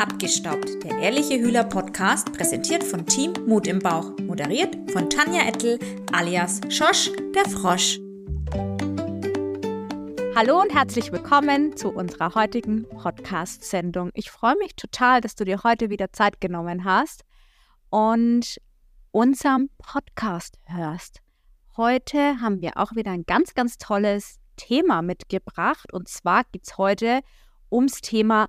Abgestaubt, der ehrliche Hühler Podcast, präsentiert von Team Mut im Bauch, moderiert von Tanja Ettel alias Schosch, der Frosch. Hallo und herzlich willkommen zu unserer heutigen Podcast-Sendung. Ich freue mich total, dass du dir heute wieder Zeit genommen hast und unserem Podcast hörst. Heute haben wir auch wieder ein ganz, ganz tolles Thema mitgebracht. Und zwar geht es heute ums Thema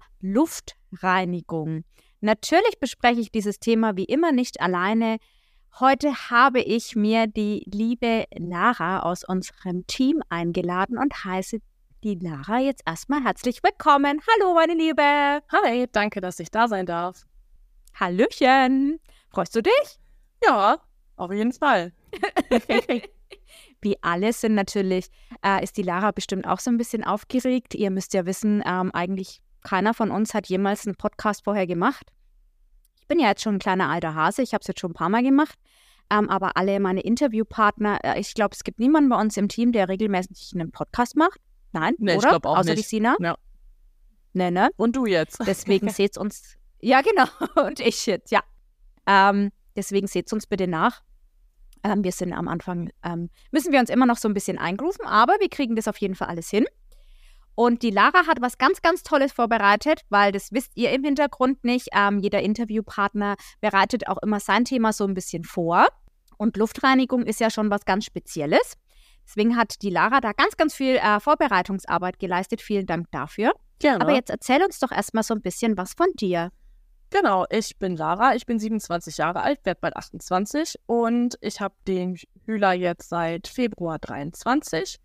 Luftreinigung. Natürlich bespreche ich dieses Thema wie immer nicht alleine. Heute habe ich mir die liebe Lara aus unserem Team eingeladen und heiße die Lara jetzt erstmal herzlich willkommen. Hallo, meine Liebe. Hi, danke, dass ich da sein darf. Hallöchen. Freust du dich? Ja, auf jeden Fall. Wie alle sind natürlich, äh, ist die Lara bestimmt auch so ein bisschen aufgeregt. Ihr müsst ja wissen, ähm, eigentlich keiner von uns hat jemals einen Podcast vorher gemacht. Ich bin ja jetzt schon ein kleiner alter Hase, ich habe es jetzt schon ein paar Mal gemacht. Ähm, aber alle meine Interviewpartner, äh, ich glaube, es gibt niemanden bei uns im Team, der regelmäßig einen Podcast macht. Nein, Nee, ich oder? glaub auch Außer nicht. die Sina. Ja. Ne, ne? Und du jetzt? Deswegen seht uns. Ja, genau. Und ich jetzt, ja. Ähm, deswegen seht uns bitte nach. Ähm, wir sind am Anfang, ähm, müssen wir uns immer noch so ein bisschen eingrooven, aber wir kriegen das auf jeden Fall alles hin. Und die Lara hat was ganz, ganz Tolles vorbereitet, weil das wisst ihr im Hintergrund nicht. Ähm, jeder Interviewpartner bereitet auch immer sein Thema so ein bisschen vor. Und Luftreinigung ist ja schon was ganz Spezielles. Deswegen hat die Lara da ganz, ganz viel äh, Vorbereitungsarbeit geleistet. Vielen Dank dafür. Gerne. Aber jetzt erzähl uns doch erstmal so ein bisschen was von dir. Genau, ich bin Lara, ich bin 27 Jahre alt, werde bald 28 und ich habe den Hühler jetzt seit Februar 23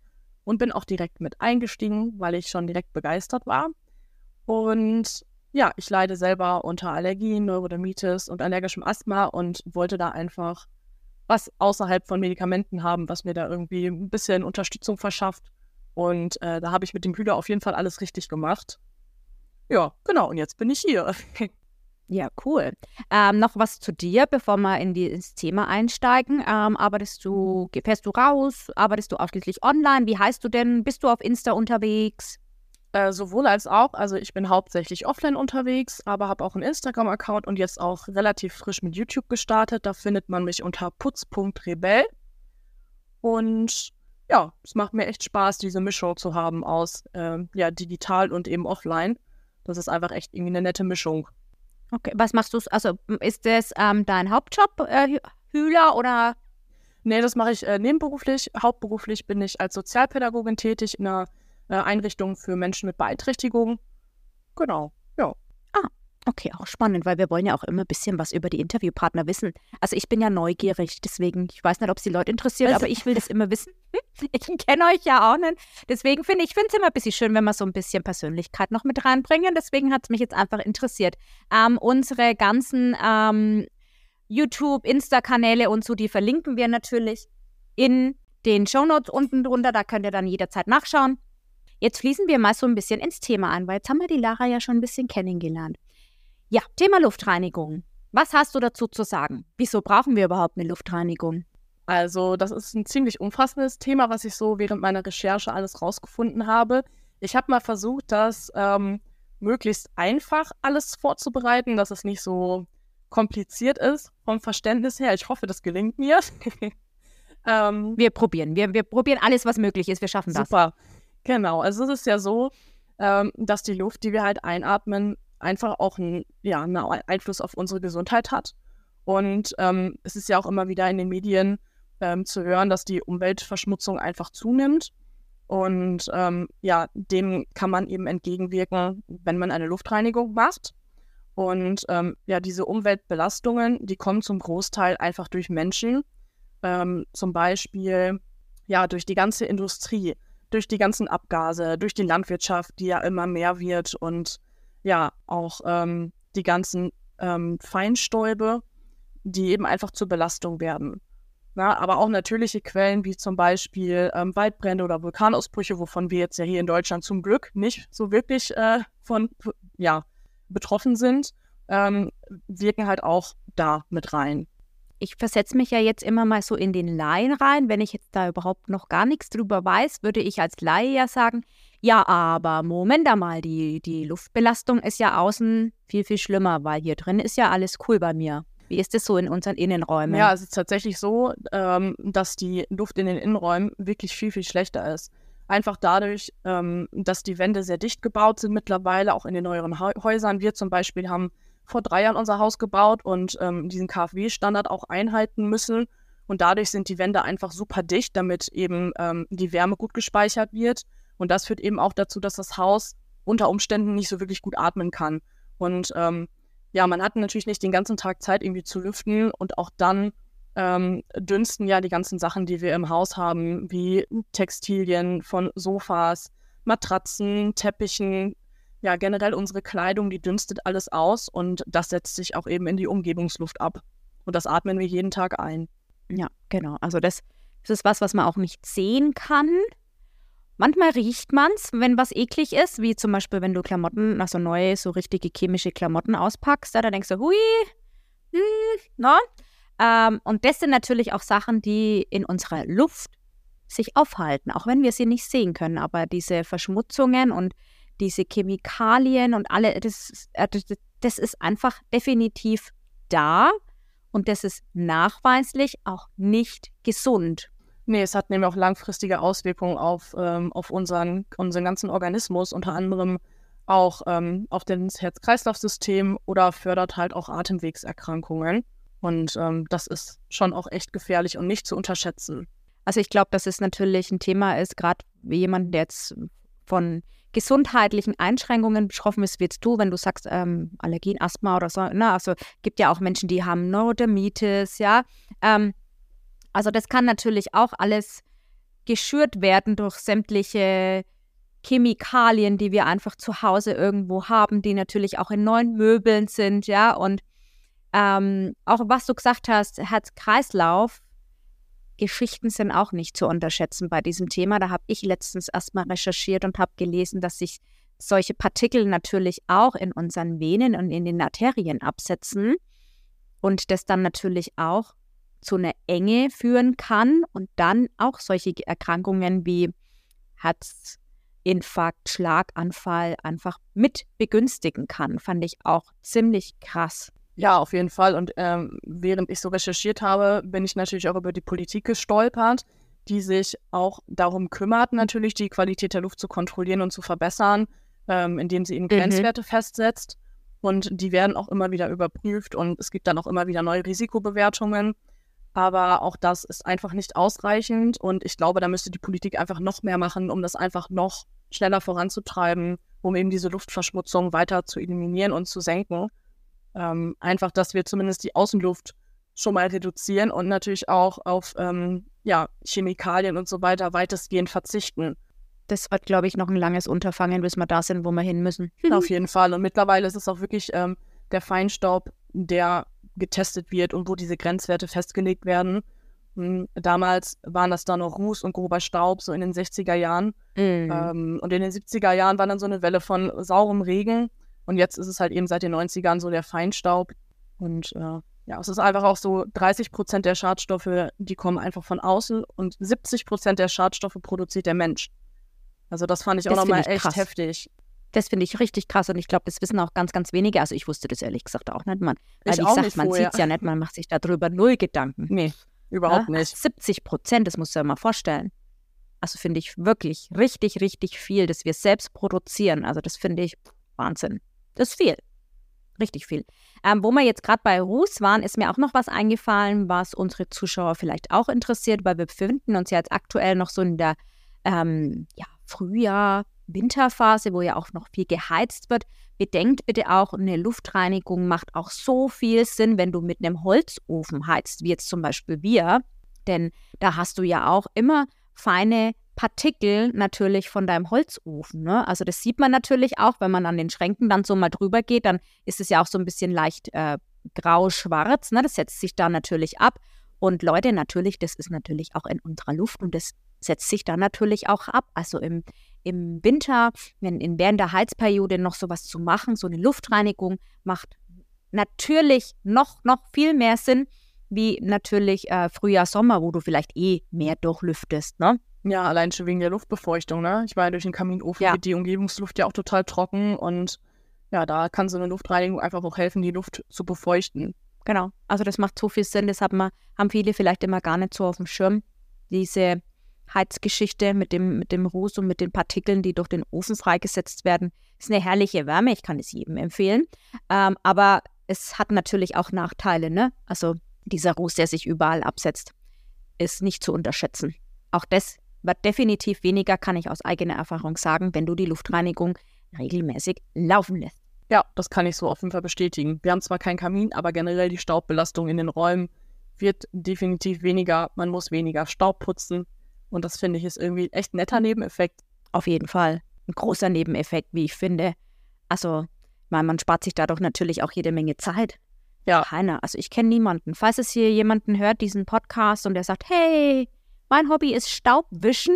und bin auch direkt mit eingestiegen, weil ich schon direkt begeistert war. Und ja, ich leide selber unter Allergien, Neurodermitis und allergischem Asthma und wollte da einfach was außerhalb von Medikamenten haben, was mir da irgendwie ein bisschen Unterstützung verschafft. Und äh, da habe ich mit dem Hühler auf jeden Fall alles richtig gemacht. Ja, genau, und jetzt bin ich hier. Ja, cool. Ähm, noch was zu dir, bevor wir in die, ins Thema einsteigen. Ähm, arbeitest du, fährst du raus? Arbeitest du ausschließlich online? Wie heißt du denn? Bist du auf Insta unterwegs? Äh, sowohl als auch. Also ich bin hauptsächlich offline unterwegs, aber habe auch einen Instagram-Account und jetzt auch relativ frisch mit YouTube gestartet. Da findet man mich unter putz.rebell. Und ja, es macht mir echt Spaß, diese Mischung zu haben aus ähm, ja, digital und eben offline. Das ist einfach echt irgendwie eine nette Mischung. Okay, was machst du? Also ist das ähm, dein Hauptjob, äh, Hü- Hühler oder? Nee, das mache ich äh, nebenberuflich. Hauptberuflich bin ich als Sozialpädagogin tätig in einer äh, Einrichtung für Menschen mit Beeinträchtigung. Genau, ja. Okay, auch spannend, weil wir wollen ja auch immer ein bisschen was über die Interviewpartner wissen. Also ich bin ja neugierig, deswegen, ich weiß nicht, ob es die Leute interessiert, Also- aber ich will das immer wissen. Ich kenne euch ja auch nicht. Deswegen finde ich, finde es immer ein bisschen schön, wenn wir so ein bisschen Persönlichkeit noch mit reinbringen. Deswegen hat es mich jetzt einfach interessiert. Ähm, unsere ganzen ähm, YouTube, Insta-Kanäle und so, die verlinken wir natürlich in den Shownotes unten drunter. Da könnt ihr dann jederzeit nachschauen. Jetzt fließen wir mal so ein bisschen ins Thema ein, weil jetzt haben wir die Lara ja schon ein bisschen kennengelernt. Ja, Thema Luftreinigung. Was hast du dazu zu sagen? Wieso brauchen wir überhaupt eine Luftreinigung? Also, das ist ein ziemlich umfassendes Thema, was ich so während meiner Recherche alles rausgefunden habe. Ich habe mal versucht, das ähm, möglichst einfach alles vorzubereiten, dass es nicht so kompliziert ist vom Verständnis her. Ich hoffe, das gelingt mir. ähm, Wir probieren. Wir, wir probieren alles, was möglich ist. Wir schaffen das. Super. Genau. Also es ist ja so, ähm, dass die Luft, die wir halt einatmen, einfach auch einen, ja, einen Einfluss auf unsere Gesundheit hat. Und ähm, es ist ja auch immer wieder in den Medien ähm, zu hören, dass die Umweltverschmutzung einfach zunimmt. Und ähm, ja, dem kann man eben entgegenwirken, wenn man eine Luftreinigung macht. Und ähm, ja, diese Umweltbelastungen, die kommen zum Großteil einfach durch Menschen. Ähm, zum Beispiel ja durch die ganze Industrie, durch die ganzen Abgase, durch die Landwirtschaft, die ja immer mehr wird und ja auch ähm, die ganzen ähm, Feinstäube, die eben einfach zur Belastung werden. Na, aber auch natürliche Quellen wie zum Beispiel ähm, Waldbrände oder Vulkanausbrüche, wovon wir jetzt ja hier in Deutschland zum Glück nicht so wirklich äh, von ja, betroffen sind, ähm, wirken halt auch da mit rein. Ich versetze mich ja jetzt immer mal so in den Laien rein. Wenn ich jetzt da überhaupt noch gar nichts drüber weiß, würde ich als Laie ja sagen, ja, aber Moment einmal, die, die Luftbelastung ist ja außen viel, viel schlimmer, weil hier drin ist ja alles cool bei mir. Wie ist es so in unseren Innenräumen? Ja, es ist tatsächlich so, ähm, dass die Luft in den Innenräumen wirklich viel, viel schlechter ist. Einfach dadurch, ähm, dass die Wände sehr dicht gebaut sind mittlerweile, auch in den neueren Häusern. Wir zum Beispiel haben vor drei Jahren unser Haus gebaut und ähm, diesen KfW-Standard auch einhalten müssen. Und dadurch sind die Wände einfach super dicht, damit eben ähm, die Wärme gut gespeichert wird. Und das führt eben auch dazu, dass das Haus unter Umständen nicht so wirklich gut atmen kann. Und ähm, ja, man hat natürlich nicht den ganzen Tag Zeit, irgendwie zu lüften. Und auch dann ähm, dünsten ja die ganzen Sachen, die wir im Haus haben, wie Textilien von Sofas, Matratzen, Teppichen, ja, generell unsere Kleidung, die dünstet alles aus und das setzt sich auch eben in die Umgebungsluft ab. Und das atmen wir jeden Tag ein. Ja, genau. Also das, das ist was, was man auch nicht sehen kann. Manchmal riecht man es, wenn was eklig ist, wie zum Beispiel, wenn du Klamotten, also neue, so richtige chemische Klamotten auspackst, da, denkst du, hui, hm, no? Ähm, und das sind natürlich auch Sachen, die in unserer Luft sich aufhalten, auch wenn wir sie nicht sehen können. Aber diese Verschmutzungen und diese Chemikalien und alle, das, äh, das ist einfach definitiv da und das ist nachweislich auch nicht gesund. Nee, es hat nämlich auch langfristige Auswirkungen auf, ähm, auf unseren, unseren ganzen Organismus, unter anderem auch ähm, auf das Herz-Kreislauf-System oder fördert halt auch Atemwegserkrankungen. Und ähm, das ist schon auch echt gefährlich und nicht zu unterschätzen. Also ich glaube, dass es natürlich ein Thema ist, gerade jemand, der jetzt von gesundheitlichen Einschränkungen betroffen ist, wie jetzt du, wenn du sagst ähm, Allergien, Asthma oder so. Ne? Also gibt ja auch Menschen, die haben Neurodermitis, ja. Ähm, also das kann natürlich auch alles geschürt werden durch sämtliche Chemikalien, die wir einfach zu Hause irgendwo haben, die natürlich auch in neuen Möbeln sind, ja. Und ähm, auch was du gesagt hast, Herz-Kreislauf, Geschichten sind auch nicht zu unterschätzen bei diesem Thema. Da habe ich letztens erstmal recherchiert und habe gelesen, dass sich solche Partikel natürlich auch in unseren Venen und in den Arterien absetzen und das dann natürlich auch zu einer Enge führen kann und dann auch solche Erkrankungen wie Herzinfarkt, Schlaganfall einfach mit begünstigen kann. Fand ich auch ziemlich krass. Ja, auf jeden Fall. Und ähm, während ich so recherchiert habe, bin ich natürlich auch über die Politik gestolpert, die sich auch darum kümmert, natürlich die Qualität der Luft zu kontrollieren und zu verbessern, ähm, indem sie eben mhm. Grenzwerte festsetzt. Und die werden auch immer wieder überprüft und es gibt dann auch immer wieder neue Risikobewertungen. Aber auch das ist einfach nicht ausreichend und ich glaube, da müsste die Politik einfach noch mehr machen, um das einfach noch schneller voranzutreiben, um eben diese Luftverschmutzung weiter zu eliminieren und zu senken. Ähm, einfach, dass wir zumindest die Außenluft schon mal reduzieren und natürlich auch auf ähm, ja, Chemikalien und so weiter weitestgehend verzichten. Das wird, glaube ich, noch ein langes Unterfangen, bis wir da sind, wo wir hin müssen. Auf jeden Fall. Und mittlerweile ist es auch wirklich ähm, der Feinstaub, der getestet wird und wo diese Grenzwerte festgelegt werden. Hm, damals waren das dann noch Ruß und grober Staub, so in den 60er Jahren. Mm. Ähm, und in den 70er Jahren war dann so eine Welle von saurem Regen. Und jetzt ist es halt eben seit den 90ern so der Feinstaub. Und äh, ja, es ist einfach auch so, 30 Prozent der Schadstoffe, die kommen einfach von außen und 70 Prozent der Schadstoffe produziert der Mensch. Also das fand ich auch nochmal echt krass. heftig. Das finde ich richtig krass und ich glaube, das wissen auch ganz, ganz wenige. Also ich wusste das ehrlich gesagt auch nicht. Man, weil ich, ich sage, man sieht es ja nicht, man macht sich darüber null Gedanken. Nee, überhaupt ja? nicht. 70 Prozent, das musst du dir mal vorstellen. Also finde ich wirklich richtig, richtig viel, dass wir selbst produzieren. Also das finde ich Wahnsinn. Das ist viel. Richtig viel. Ähm, wo wir jetzt gerade bei Ruß waren, ist mir auch noch was eingefallen, was unsere Zuschauer vielleicht auch interessiert, weil wir befinden uns ja jetzt aktuell noch so in der ähm, ja, Frühjahr, Winterphase, wo ja auch noch viel geheizt wird. Bedenkt bitte auch, eine Luftreinigung macht auch so viel Sinn, wenn du mit einem Holzofen heizt, wie jetzt zum Beispiel wir. Denn da hast du ja auch immer feine Partikel natürlich von deinem Holzofen. Ne? Also das sieht man natürlich auch, wenn man an den Schränken dann so mal drüber geht, dann ist es ja auch so ein bisschen leicht äh, grau-schwarz. Ne? Das setzt sich da natürlich ab. Und Leute, natürlich, das ist natürlich auch in unserer Luft und das setzt sich da natürlich auch ab. Also im, im Winter, wenn in, während der Heizperiode noch sowas zu machen, so eine Luftreinigung macht natürlich noch, noch viel mehr Sinn, wie natürlich äh, Frühjahr, Sommer, wo du vielleicht eh mehr durchlüftest, ne? Ja, allein schon wegen der Luftbefeuchtung, ne? Ich meine, durch den Kaminofen Ja. wird die Umgebungsluft ja auch total trocken und ja, da kann so eine Luftreinigung einfach auch helfen, die Luft zu befeuchten. Genau. Also das macht so viel Sinn. Das haben, wir, haben viele vielleicht immer gar nicht so auf dem Schirm. Diese Heizgeschichte mit dem, mit dem Ruß und mit den Partikeln, die durch den Ofen freigesetzt werden, ist eine herrliche Wärme. Ich kann es jedem empfehlen. Ähm, aber es hat natürlich auch Nachteile. Ne? Also dieser Ruß, der sich überall absetzt, ist nicht zu unterschätzen. Auch das wird definitiv weniger, kann ich aus eigener Erfahrung sagen, wenn du die Luftreinigung regelmäßig laufen lässt. Ja, das kann ich so auf jeden Fall bestätigen. Wir haben zwar keinen Kamin, aber generell die Staubbelastung in den Räumen wird definitiv weniger. Man muss weniger Staub putzen. Und das finde ich ist irgendwie echt ein netter Nebeneffekt. Auf jeden Fall. Ein großer Nebeneffekt, wie ich finde. Also, meine, man spart sich dadurch natürlich auch jede Menge Zeit. Ja. Keiner. Also ich kenne niemanden. Falls es hier jemanden hört, diesen Podcast, und der sagt, hey, mein Hobby ist Staubwischen.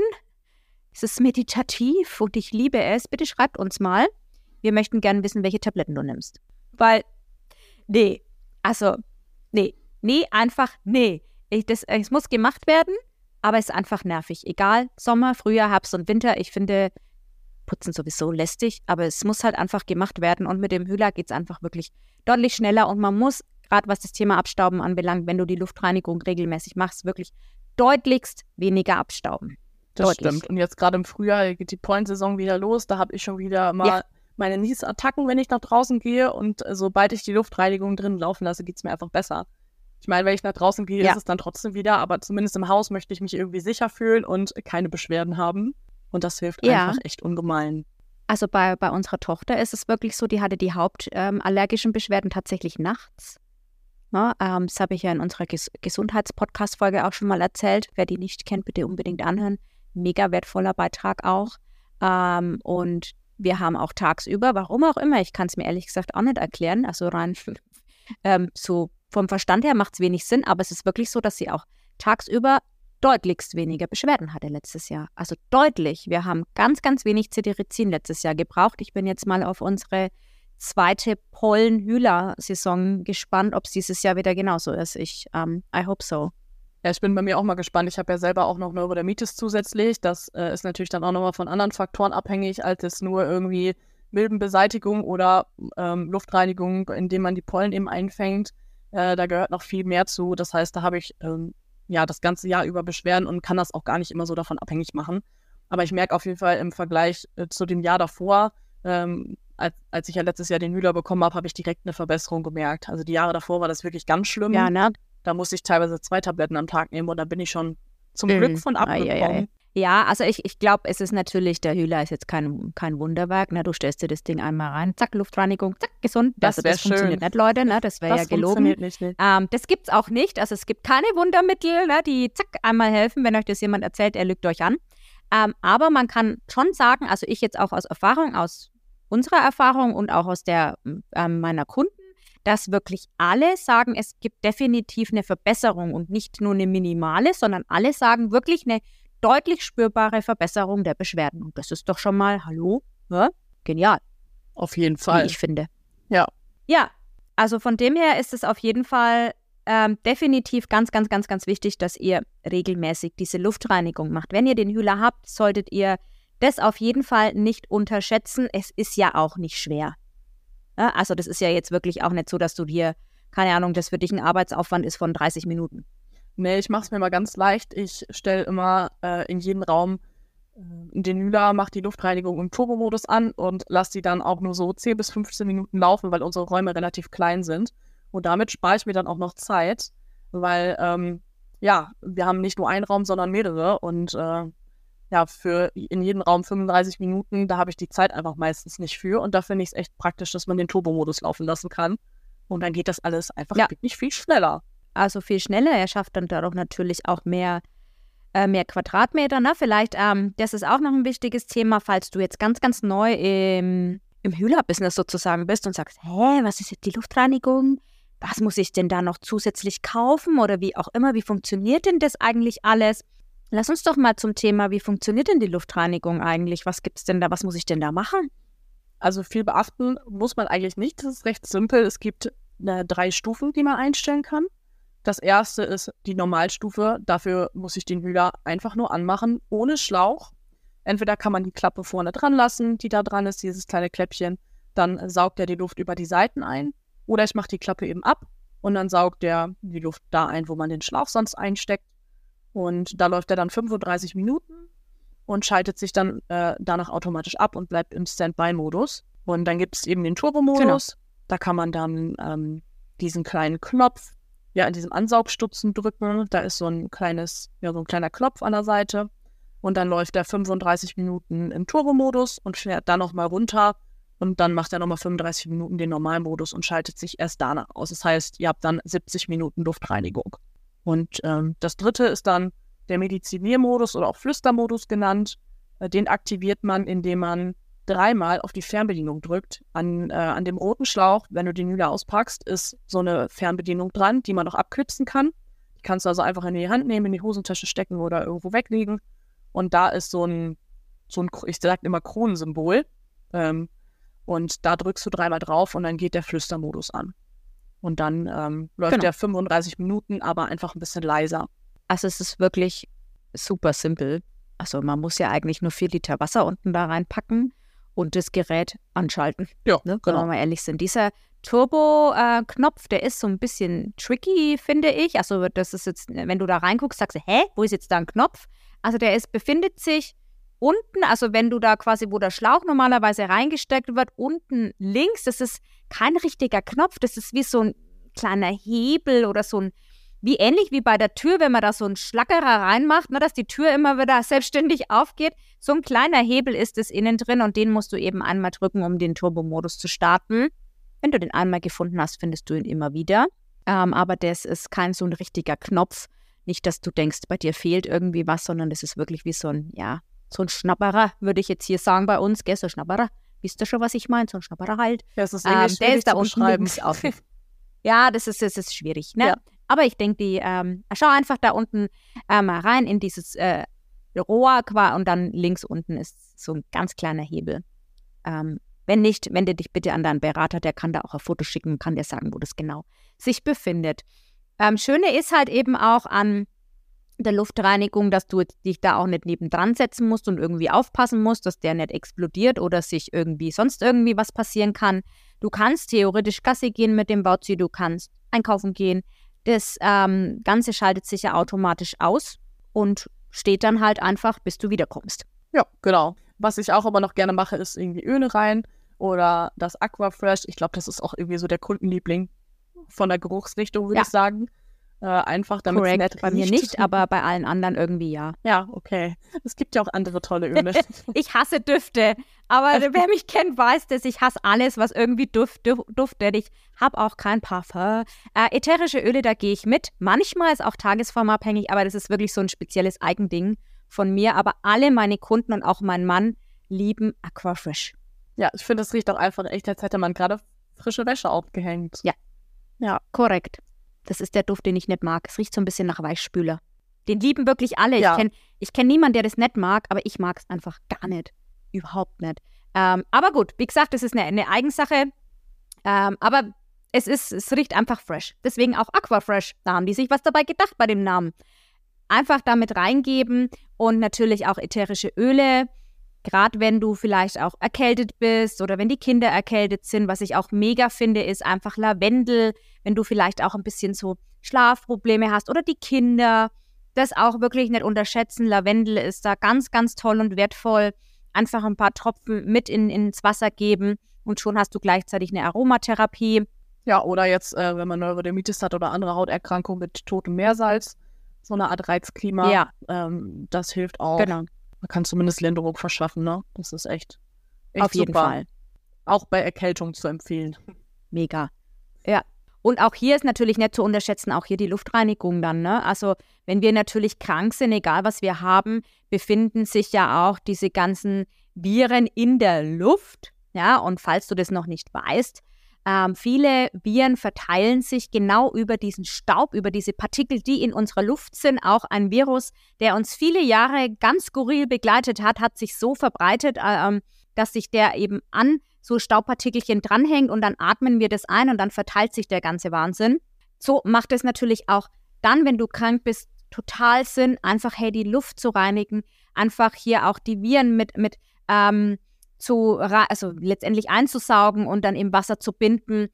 Es ist meditativ und ich liebe es. Bitte schreibt uns mal. Wir möchten gerne wissen, welche Tabletten du nimmst. Weil, nee, also, nee, nee, einfach, nee. Ich, das, es muss gemacht werden, aber es ist einfach nervig. Egal, Sommer, Frühjahr, Herbst und Winter. Ich finde Putzen sowieso lästig, aber es muss halt einfach gemacht werden. Und mit dem Hühler geht es einfach wirklich deutlich schneller. Und man muss, gerade was das Thema Abstauben anbelangt, wenn du die Luftreinigung regelmäßig machst, wirklich deutlichst weniger abstauben. Das Deutlich. stimmt. Und jetzt gerade im Frühjahr geht die Pollensaison wieder los. Da habe ich schon wieder mal Ja. meine Niesattacken, wenn ich nach draußen gehe. Und äh, sobald ich die Luftreinigung drin laufen lasse, geht es mir einfach besser. Ich meine, wenn ich nach draußen gehe, Ja. ist es dann trotzdem wieder. Aber zumindest im Haus möchte ich mich irgendwie sicher fühlen und keine Beschwerden haben. Und das hilft Ja. einfach echt ungemein. Also bei, bei unserer Tochter ist es wirklich so, die hatte die hauptallergischen ähm, Beschwerden tatsächlich nachts. Na, ähm, das habe ich ja in unserer Ges Gesundheitspodcast-Folge auch schon mal erzählt. Wer die nicht kennt, bitte unbedingt anhören. Mega wertvoller Beitrag auch. Ähm, und wir haben auch tagsüber, warum auch immer, ich kann es mir ehrlich gesagt auch nicht erklären, also rein ähm, so vom Verstand her macht es wenig Sinn, aber es ist wirklich so, dass sie auch tagsüber deutlichst weniger Beschwerden hatte letztes Jahr. Also deutlich. Wir haben ganz, ganz wenig Cetirizin letztes Jahr gebraucht. Ich bin jetzt mal auf unsere zweite Pollen-Hühler-Saison gespannt, ob es dieses Jahr wieder genauso ist. Ich, ähm, I hope so. Ja, ich bin bei mir auch mal gespannt. Ich habe ja selber auch noch Neurodermitis zusätzlich. Das äh, ist natürlich dann auch nochmal von anderen Faktoren abhängig, als es nur irgendwie Milbenbeseitigung oder ähm, Luftreinigung, indem man die Pollen eben einfängt. Äh, da gehört noch viel mehr zu. Das heißt, da habe ich ähm, ja das ganze Jahr über Beschwerden und kann das auch gar nicht immer so davon abhängig machen. Aber ich merke auf jeden Fall im Vergleich äh, zu dem Jahr davor, ähm, als, als ich ja letztes Jahr den Hühler bekommen habe, habe ich direkt eine Verbesserung gemerkt. Also die Jahre davor war das wirklich ganz schlimm. Ja, ne? Da musste ich teilweise zwei Tabletten am Tag nehmen und da bin ich schon zum Mhm. Glück von abgekommen. Ja, also ich, ich glaube, es ist natürlich, der Hühler ist jetzt kein, kein Wunderwerk. Ne? Du stellst dir das Ding einmal rein, zack, Luftreinigung, zack, gesund. Das also wär das funktioniert nicht, Leute, ne? das wäre ja Das gelogen. funktioniert nicht. nicht. Ähm, das gibt's auch nicht. Also es gibt keine Wundermittel, ne, die zack einmal helfen. Wenn euch das jemand erzählt, er lügt euch an. Ähm, aber man kann schon sagen, also ich jetzt auch aus Erfahrung, aus unserer Erfahrung und auch aus der ähm, meiner Kunden, dass wirklich alle sagen, es gibt definitiv eine Verbesserung und nicht nur eine minimale, sondern alle sagen wirklich eine deutlich spürbare Verbesserung der Beschwerden. Und das ist doch schon mal, hallo, ja? genial Auf jeden wie Fall. ich finde. Ja. Ja, also von dem her ist es auf jeden Fall ähm, definitiv ganz, ganz, ganz, ganz wichtig, dass ihr regelmäßig diese Luftreinigung macht. Wenn ihr den Hühler habt, solltet ihr das auf jeden Fall nicht unterschätzen. Es ist ja auch nicht schwer. Ja, also das ist ja jetzt wirklich auch nicht so, dass du dir, keine Ahnung, das für dich ein Arbeitsaufwand ist von 30 Minuten. Nee, ich mache es mir mal ganz leicht. Ich stelle immer äh, in jeden Raum äh, den Hühler, mache die Luftreinigung im Turbomodus an und lasse die dann auch nur so 10 bis 15 Minuten laufen, weil unsere Räume relativ klein sind. Und damit spare ich mir dann auch noch Zeit, weil ähm, ja, wir haben nicht nur einen Raum, sondern mehrere. Und äh, ja, für in jedem Raum 35 Minuten, da habe ich die Zeit einfach meistens nicht für. Und da finde ich es echt praktisch, dass man den Turbomodus laufen lassen kann. Und dann geht das alles einfach Ja. wirklich viel schneller. also viel schneller. Er schafft dann dadurch natürlich auch mehr, äh, mehr Quadratmeter. Ne? Vielleicht, ähm, das ist auch noch ein wichtiges Thema, falls du jetzt ganz, ganz neu im, im Hühler-Business sozusagen bist und sagst, hä, was ist jetzt die Luftreinigung? Was muss ich denn da noch zusätzlich kaufen oder wie auch immer? Wie funktioniert denn das eigentlich alles? Lass uns doch mal zum Thema, wie funktioniert denn die Luftreinigung eigentlich? Was gibt's denn da? Was muss ich denn da machen? Also viel beachten muss man eigentlich nicht. Das ist recht simpel. Es gibt äh, drei Stufen, die man einstellen kann. Das erste ist die Normalstufe. Dafür muss ich den Hühler einfach nur anmachen, ohne Schlauch. Entweder kann man die Klappe vorne dran lassen, die da dran ist, dieses kleine Kläppchen. Dann saugt er die Luft über die Seiten ein. Oder ich mache die Klappe eben ab und dann saugt er die Luft da ein, wo man den Schlauch sonst einsteckt. Und da läuft er dann 35 Minuten und schaltet sich dann äh, danach automatisch ab und bleibt im Standby-Modus. Und dann gibt es eben den Turbo-Modus. Genau. Da kann man dann ähm, diesen kleinen Knopf ja in diesem Ansaugstutzen drücken. Da ist so ein kleines, ja, so ein kleiner Knopf an der Seite. Und dann läuft er 35 Minuten im Turbo-Modus und fährt dann nochmal runter. Und dann macht er nochmal 35 Minuten den Normalmodus und schaltet sich erst danach aus. Das heißt, ihr habt dann 70 Minuten Luftreinigung. Und ähm, das dritte ist dann der Mediziniermodus oder auch Flüstermodus genannt. Äh, den aktiviert man, indem man dreimal auf die Fernbedienung drückt. An, äh, an dem roten Schlauch, wenn du den wieder auspackst, ist so eine Fernbedienung dran, die man noch abknipsen kann. Die kannst du also einfach in die Hand nehmen, in die Hosentasche stecken oder irgendwo weglegen. Und da ist so ein, so ein ich sage immer Kronensymbol. Ähm, und da drückst du dreimal drauf und dann geht der Flüstermodus an. Und dann ähm, läuft genau. der 35 Minuten, aber einfach ein bisschen leiser. Also es ist wirklich super simpel. Also man muss ja eigentlich nur vier Liter Wasser unten da reinpacken und das Gerät anschalten. Ja, ne? genau. Wenn wir mal ehrlich sind. Dieser Turbo-Knopf, äh, der ist so ein bisschen tricky, finde ich. Also das ist jetzt, wenn du da reinguckst, sagst du, hä, wo ist jetzt da ein Knopf? Also der ist, befindet sich unten, also wenn du da quasi, wo der Schlauch normalerweise reingesteckt wird, unten links, das ist kein richtiger Knopf, das ist wie so ein kleiner Hebel oder so ein, wie ähnlich wie bei der Tür, wenn man da so einen Schlackerer reinmacht, ne, dass die Tür immer wieder selbstständig aufgeht. So ein kleiner Hebel ist es innen drin und den musst du eben einmal drücken, um den Turbomodus zu starten. Wenn du den einmal gefunden hast, findest du ihn immer wieder. Ähm, aber das ist kein so ein richtiger Knopf. Nicht, dass du denkst, bei dir fehlt irgendwie was, sondern das ist wirklich wie so ein, ja, so ein Schnapperer, würde ich jetzt hier sagen bei uns, gell, so ein Schnapperer. Wisst ihr schon, was ich meine? So ein Schnapperer halt. Ja, es ist ähm, der ist da unten links auf. ja, das ist, das ist schwierig, ne? Ja. Aber ich denke, die, ähm, schau einfach da unten äh, mal rein in dieses äh, Rohr und dann links unten ist so ein ganz kleiner Hebel. Ähm, wenn nicht, wende dich bitte an deinen Berater, der kann da auch ein Foto schicken, kann dir sagen, wo das genau sich befindet. Ähm, Schöne ist halt eben auch an der Luftreinigung, dass du dich da auch nicht nebendran setzen musst und irgendwie aufpassen musst, dass der nicht explodiert oder sich irgendwie sonst irgendwie was passieren kann. Du kannst theoretisch Gasse gehen mit dem Bauzi, du kannst einkaufen gehen. Das ähm, Ganze schaltet sich ja automatisch aus und steht dann halt einfach, bis du wiederkommst. Ja, genau. Was ich auch aber noch gerne mache, ist irgendwie Öle rein oder das Aquafresh. Ich glaube, das ist auch irgendwie so der Kundenliebling von der Geruchsrichtung, würde ja. ich sagen. Äh, einfach damit es nett Bei mir nicht, aber bei allen anderen irgendwie ja. Ja, okay. Es gibt ja auch andere tolle Öle. ich hasse Düfte. Aber wer mich kennt, weiß dass Ich hasse alles, was irgendwie duft, duftet. Ich habe auch kein Parfum. Äh, ätherische Öle, da gehe ich mit. Manchmal ist auch tagesformabhängig, aber das ist wirklich so ein spezielles Eigending von mir. Aber alle meine Kunden und auch mein Mann lieben Aquafresh. Ja, ich finde, es riecht auch einfach echt, als hätte man gerade frische Wäsche aufgehängt. Ja. Ja, korrekt. Das ist der Duft, den ich nicht mag. Es riecht so ein bisschen nach Weichspüler. Den lieben wirklich alle. Ja. Ich kenne ich kenn niemanden, der das nicht mag, aber ich mag es einfach gar nicht. Überhaupt nicht. Ähm, aber gut, wie gesagt, das ist eine, eine Eigensache. Ähm, aber es, ist, es riecht einfach fresh. Deswegen auch Aquafresh. Da haben die sich was dabei gedacht bei dem Namen. Einfach damit reingeben und natürlich auch ätherische Öle. Gerade wenn du vielleicht auch erkältet bist oder wenn die Kinder erkältet sind, was ich auch mega finde, ist einfach Lavendel, wenn du vielleicht auch ein bisschen so Schlafprobleme hast oder die Kinder. Das auch wirklich nicht unterschätzen. Lavendel ist da ganz, ganz toll und wertvoll. Einfach ein paar Tropfen mit in, ins Wasser geben und schon hast du gleichzeitig eine Aromatherapie. Ja, oder jetzt, äh, wenn man Neurodermitis hat oder andere Hauterkrankungen mit totem Meersalz, so eine Art Reizklima. Ja. Ähm, das hilft auch. Genau man kann zumindest Linderung verschaffen, ne? Das ist echt, echt Auf jeden Fall. Auch bei Erkältung zu empfehlen. Mega. Ja. Und auch hier ist natürlich nicht zu unterschätzen, auch hier die Luftreinigung dann. Ne? Also wenn wir natürlich krank sind, egal was wir haben, befinden sich ja auch diese ganzen Viren in der Luft. Ja, und falls du das noch nicht weißt, ähm, viele Viren verteilen sich genau über diesen Staub, über diese Partikel, die in unserer Luft sind. Auch ein Virus, der uns viele Jahre ganz skurril begleitet hat, hat sich so verbreitet, äh, ähm, dass sich der eben an so Staubpartikelchen dranhängt und dann atmen wir das ein und dann verteilt sich der ganze Wahnsinn. so macht es natürlich auch dann, wenn du krank bist, total Sinn, einfach hey, die Luft zu reinigen, einfach hier auch die Viren mit, mit ähm, zu, also letztendlich einzusaugen und dann im Wasser zu binden.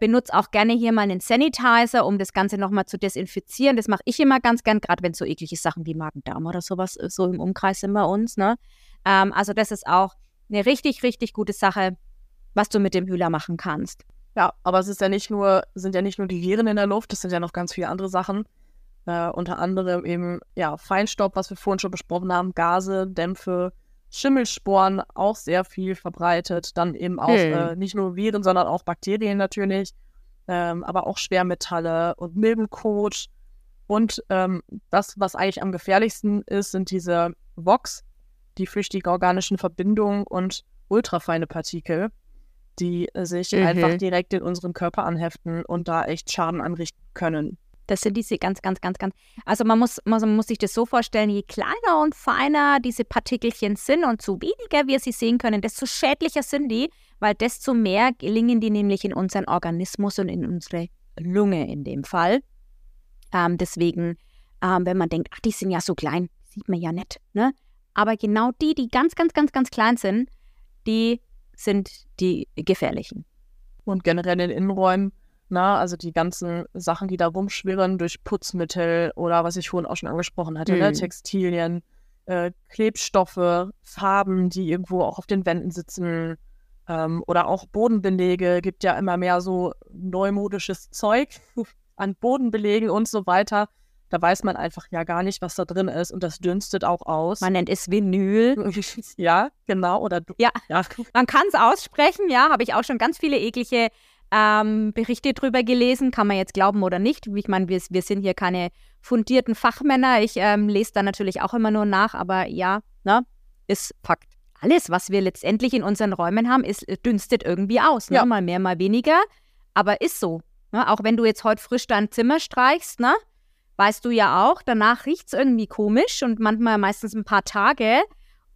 Benutzt auch gerne hier mal einen Sanitizer, um das Ganze nochmal zu desinfizieren. Das mache ich immer ganz gern, gerade wenn so eklige Sachen wie Magen-Darm oder sowas äh, so im Umkreis sind bei uns. Ne? Ähm, also das ist auch eine richtig, richtig gute Sache, was du mit dem Hühler machen kannst. Ja, aber es ist ja nicht nur, sind ja nicht nur die Viren in der Luft, es sind ja noch ganz viele andere Sachen. Äh, unter anderem eben ja, Feinstaub, was wir vorhin schon besprochen haben, Gase, Dämpfe, Schimmelsporen auch sehr viel verbreitet. Dann eben auch hm. äh, nicht nur Viren, sondern auch Bakterien natürlich, ähm, aber auch Schwermetalle und Milbenkot. Und ähm, das, was eigentlich am gefährlichsten ist, sind diese VOX, die flüchtigen organischen Verbindungen und ultrafeine Partikel, die sich mhm. einfach direkt in unseren Körper anheften und da echt Schaden anrichten können. Das sind diese ganz, ganz, ganz, ganz. Also man muss, man muss sich das so vorstellen, je kleiner und feiner diese Partikelchen sind und so weniger wir sie sehen können, desto schädlicher sind die, weil desto mehr gelingen die nämlich in unseren Organismus und in unsere Lunge in dem Fall. Ähm, deswegen, ähm, wenn man denkt, ach, die sind ja so klein, sieht man ja nicht. Ne? Aber genau die, die ganz, ganz, ganz, ganz klein sind, die sind die gefährlichen. Und generell in Innenräumen na, ne? also die ganzen Sachen, die da rumschwirren durch Putzmittel oder was ich vorhin auch schon angesprochen hatte, ne? mhm. ne? Textilien, äh, Klebstoffe, Farben, die irgendwo auch auf den Wänden sitzen ähm, oder auch Bodenbelege. Gibt ja immer mehr so neumodisches Zeug an Bodenbelegen und so weiter. Da weiß man einfach ja gar nicht, was da drin ist und das dünstet auch aus. Man nennt es Vinyl. ja, genau. Oder ja, ja. man kann es aussprechen. Ja, habe ich auch schon ganz viele eklige ähm, Berichte drüber gelesen, kann man jetzt glauben oder nicht. Ich meine, wir, wir sind hier keine fundierten Fachmänner. Ich ähm, lese da natürlich auch immer nur nach, aber ja, ne, ist Fakt. Alles, was wir letztendlich in unseren Räumen haben, ist, äh, dünstet irgendwie aus. Ne? Ja. Mal mehr, mal weniger. Aber ist so. Ne? Auch wenn du jetzt heute frisch dein Zimmer streichst, ne? weißt du ja auch, danach riecht es irgendwie komisch und manchmal meistens ein paar Tage.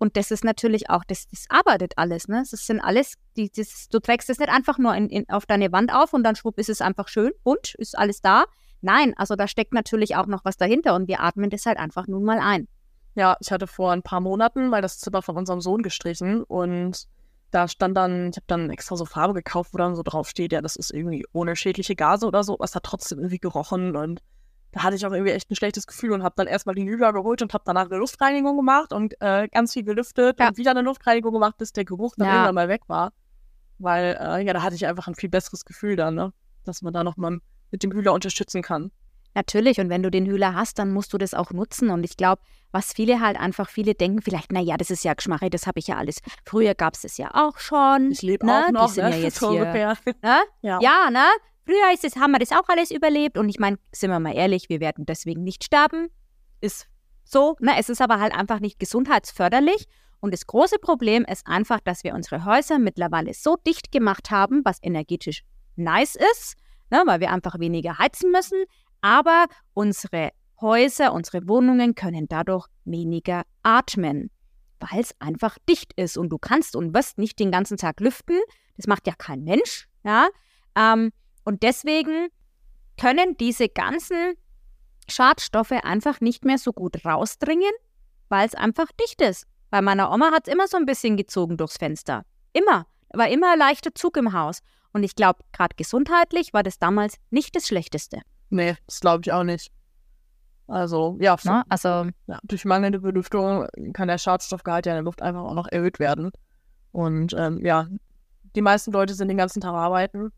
Und das ist natürlich auch, das, das arbeitet alles. Ne? Das sind alles, die, das, du trägst es nicht einfach nur in, in, auf deine Wand auf und dann schwupp ist es einfach schön, bunt, ist alles da. Nein, also da steckt natürlich auch noch was dahinter und wir atmen das halt einfach nun mal ein. Ja, ich hatte vor ein paar Monaten mal das Zimmer von unserem Sohn gestrichen und da stand dann, ich habe dann extra so Farbe gekauft, wo dann so drauf steht, ja, das ist irgendwie ohne schädliche Gase oder so, was hat trotzdem irgendwie gerochen und da hatte ich auch irgendwie echt ein schlechtes Gefühl und habe dann erstmal die Hühler geholt und habe danach eine Luftreinigung gemacht und äh, ganz viel gelüftet ja. und wieder eine Luftreinigung gemacht, bis der Geruch dann ja. irgendwann mal weg war. Weil, äh, ja, da hatte ich einfach ein viel besseres Gefühl dann, ne? dass man da nochmal mit dem Hühler unterstützen kann. Natürlich, und wenn du den Hühler hast, dann musst du das auch nutzen. Und ich glaube, was viele halt einfach, viele denken vielleicht, naja, das ist ja Geschmack, das habe ich ja alles. Früher gab es das ja auch schon. Ich lebe ne? auch noch, Die sind ne? ja jetzt so hier. Ne? Ja. ja, ne? Früher ist es, haben wir das auch alles überlebt und ich meine, sind wir mal ehrlich, wir werden deswegen nicht sterben. Ist so, ne? Es ist aber halt einfach nicht gesundheitsförderlich. Und das große Problem ist einfach, dass wir unsere Häuser mittlerweile so dicht gemacht haben, was energetisch nice ist, ne? weil wir einfach weniger heizen müssen. Aber unsere Häuser, unsere Wohnungen können dadurch weniger atmen, weil es einfach dicht ist. Und du kannst und wirst nicht den ganzen Tag lüften. Das macht ja kein Mensch. Ja? Ähm, und deswegen können diese ganzen Schadstoffe einfach nicht mehr so gut rausdringen, weil es einfach dicht ist. Bei meiner Oma hat es immer so ein bisschen gezogen durchs Fenster. Immer. War immer ein leichter Zug im Haus. Und ich glaube, gerade gesundheitlich war das damals nicht das Schlechteste. Nee, das glaube ich auch nicht. Also, ja, Na, also ja, durch mangelnde Belüftung kann der Schadstoffgehalt ja in der Luft einfach auch noch erhöht werden. Und ähm, ja, die meisten Leute sind den ganzen Tag arbeiten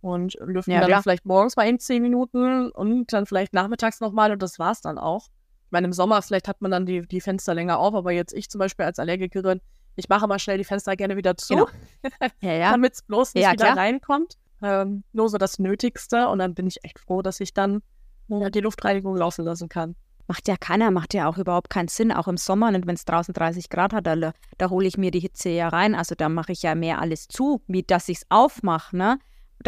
und lüften ja, dann klar. vielleicht morgens mal in zehn Minuten und dann vielleicht nachmittags nochmal und das war's dann auch. Ich meine, im Sommer vielleicht hat man dann die, die Fenster länger auf, aber jetzt ich zum Beispiel als Allergikerin, ich mache mal schnell die Fenster gerne wieder zu, genau. ja, ja. damit es bloß nicht wieder klar. reinkommt. Ähm, nur so das Nötigste und dann bin ich echt froh, dass ich dann ja, die Luftreinigung laufen lassen kann. Macht ja keiner, macht ja auch überhaupt keinen Sinn, auch im Sommer. Und wenn es draußen 30 Grad hat, da, da hole ich mir die Hitze ja rein. Also da mache ich ja mehr alles zu, wie dass ich es aufmache. Ne?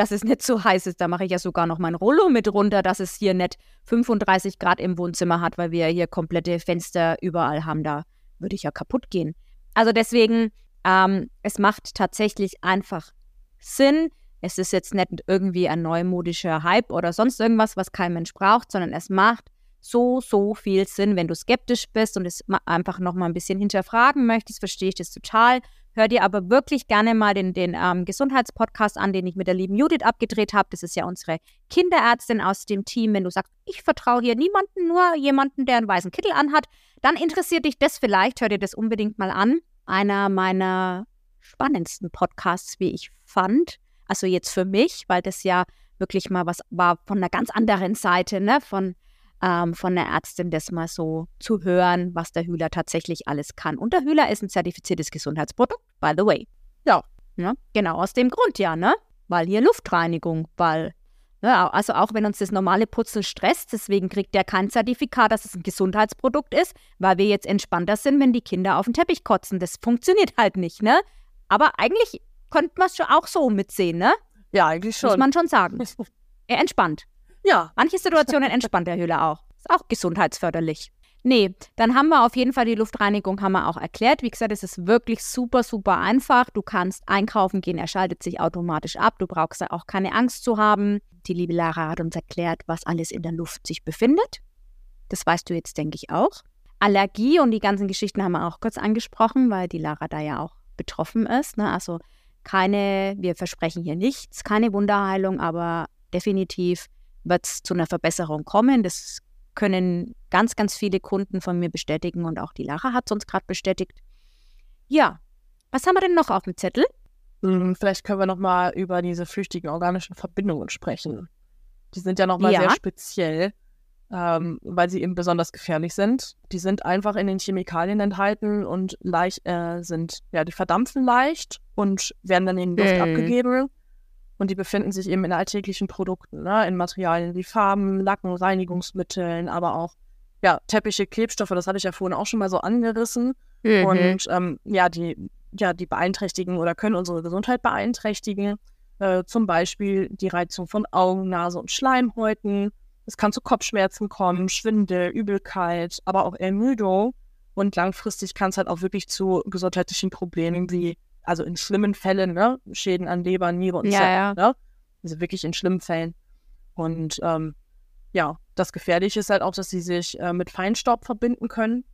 Dass es nicht so heiß ist. Da mache ich ja sogar noch mein Rollo mit runter, dass es hier nicht 35 Grad im Wohnzimmer hat, weil wir hier komplette Fenster überall haben. Da würde ich ja kaputt gehen. Also deswegen, ähm, es macht tatsächlich einfach Sinn, Es ist jetzt nicht irgendwie ein neumodischer Hype oder sonst irgendwas, was kein Mensch braucht, sondern es macht so, so viel Sinn, wenn du skeptisch bist und es einfach nochmal ein bisschen hinterfragen möchtest, verstehe ich das total. Hör dir aber wirklich gerne mal den, den ähm, Gesundheitspodcast an, den ich mit der lieben Judith abgedreht habe. Das ist ja unsere Kinderärztin aus dem Team. Wenn du sagst, ich vertraue hier niemanden, nur jemanden, der einen weißen Kittel anhat, dann interessiert dich das vielleicht. Hör dir das unbedingt mal an. Einer meiner spannendsten Podcasts, wie ich fand. Also jetzt für mich, weil das ja wirklich mal was war von einer ganz anderen Seite, ne? Von ähm, von der Ärztin das mal so zu hören, was der Hühler tatsächlich alles kann. Und der Hühler ist ein zertifiziertes Gesundheitsprodukt, by the way. Ja. Ne? Genau aus dem Grund, ja, ne? Weil hier Luftreinigung, weil, ne? also auch wenn uns das normale Putzen stresst, deswegen kriegt der kein Zertifikat, dass es ein Gesundheitsprodukt ist, weil wir jetzt entspannter sind, wenn die Kinder auf den Teppich kotzen. Das funktioniert halt nicht, ne? Aber eigentlich könnte man es schon auch so mitsehen, ne? Ja, eigentlich schon. Muss man schon sagen. Er entspannt. Ja. Manche Situationen entspannt der Höhle auch. Ist auch gesundheitsförderlich. Nee, dann haben wir auf jeden Fall die Luftreinigung, haben wir auch erklärt. Wie gesagt, es ist wirklich super, super einfach. Du kannst einkaufen gehen, er schaltet sich automatisch ab. Du brauchst auch keine Angst zu haben. Die liebe Lara hat uns erklärt, was alles in der Luft sich befindet. Das weißt du jetzt, denke ich, auch. Allergie und die ganzen Geschichten haben wir auch kurz angesprochen, weil die Lara da ja auch betroffen ist. Ne? Also keine, wir versprechen hier nichts, keine Wunderheilung, aber definitiv wird es zu einer Verbesserung kommen. Das können ganz, ganz viele Kunden von mir bestätigen und auch die Lara hat es uns gerade bestätigt. Ja, was haben wir denn noch auf dem Zettel? Hm, vielleicht können wir nochmal über diese flüchtigen organischen Verbindungen sprechen. Die sind ja nochmal ja. sehr speziell, ähm, weil sie eben besonders gefährlich sind. Die sind einfach in den Chemikalien enthalten und leicht, äh, sind, ja, die verdampfen leicht und werden dann in die Luft mhm. abgegeben. Und die befinden sich eben in alltäglichen Produkten, ne? in Materialien wie Farben, Lacken, Reinigungsmitteln, aber auch ja, Teppiche, Klebstoffe, das hatte ich ja vorhin auch schon mal so angerissen. Mhm. Und ähm, ja, die, ja, die beeinträchtigen oder können unsere Gesundheit beeinträchtigen. Äh, zum Beispiel die Reizung von Augen, Nase und Schleimhäuten. Es kann zu Kopfschmerzen kommen, Schwindel, Übelkeit, aber auch Ermüdung. Und langfristig kann es halt auch wirklich zu gesundheitlichen Problemen wie also in schlimmen Fällen, ne? Schäden an Leber, Niere und ja, so, ja. Ne? Also wirklich in schlimmen Fällen. Und ähm, ja, das Gefährliche ist halt auch, dass sie sich äh, mit Feinstaub verbinden können